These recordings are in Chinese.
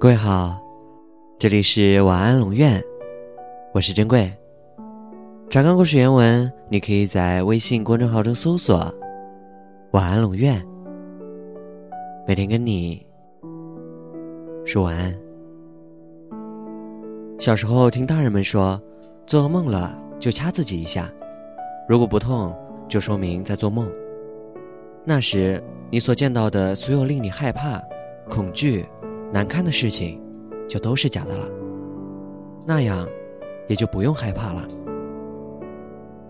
各位好，这里是晚安龙院，我是珍贵。查看故事原文，你可以在微信公众号中搜索“晚安龙院”，每天跟你说晚安。小时候听大人们说，做噩梦了就掐自己一下，如果不痛，就说明在做梦。那时你所见到的所有令你害怕、恐惧。难看的事情，就都是假的了。那样，也就不用害怕了。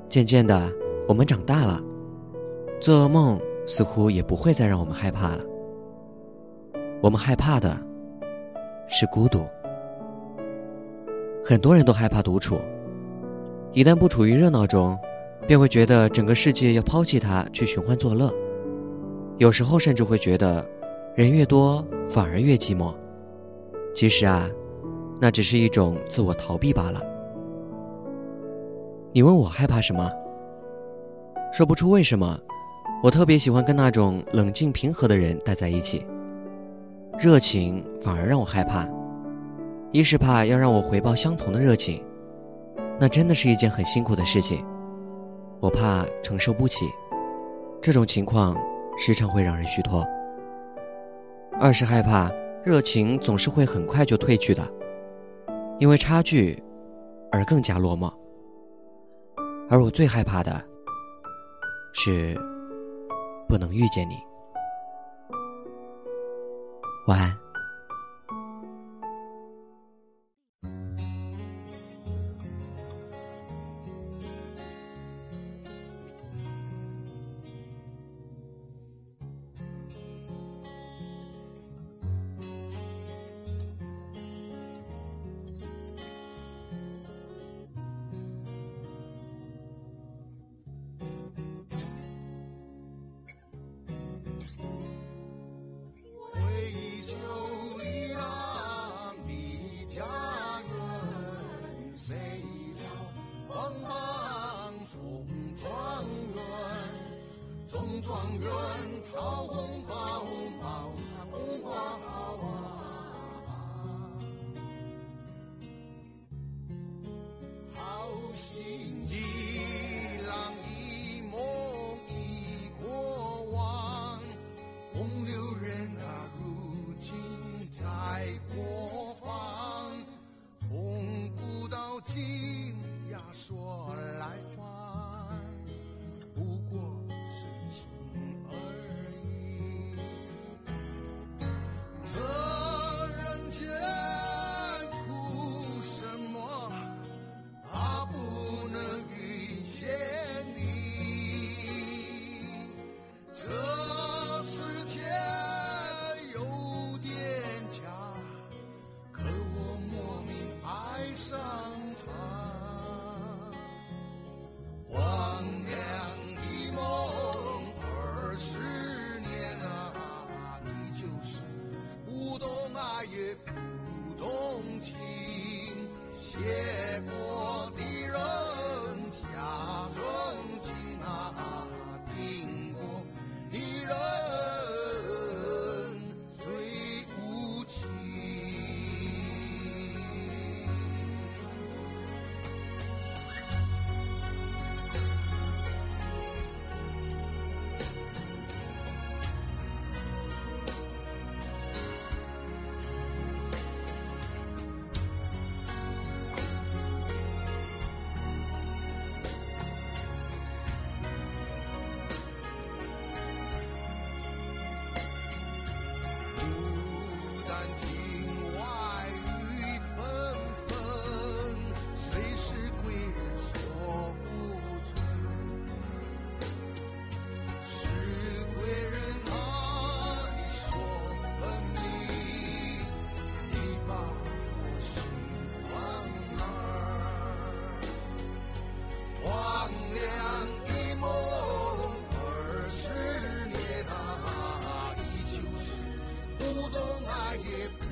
渐渐的，我们长大了，做噩梦似乎也不会再让我们害怕了。我们害怕的是孤独。很多人都害怕独处，一旦不处于热闹中，便会觉得整个世界要抛弃他去寻欢作乐。有时候甚至会觉得。人越多，反而越寂寞。其实啊，那只是一种自我逃避罢了。你问我害怕什么？说不出为什么。我特别喜欢跟那种冷静平和的人待在一起。热情反而让我害怕。一是怕要让我回报相同的热情，那真的是一件很辛苦的事情。我怕承受不起。这种情况时常会让人虚脱。二是害怕热情总是会很快就褪去的，因为差距而更加落寞。而我最害怕的是不能遇见你。晚安。朝红包，也不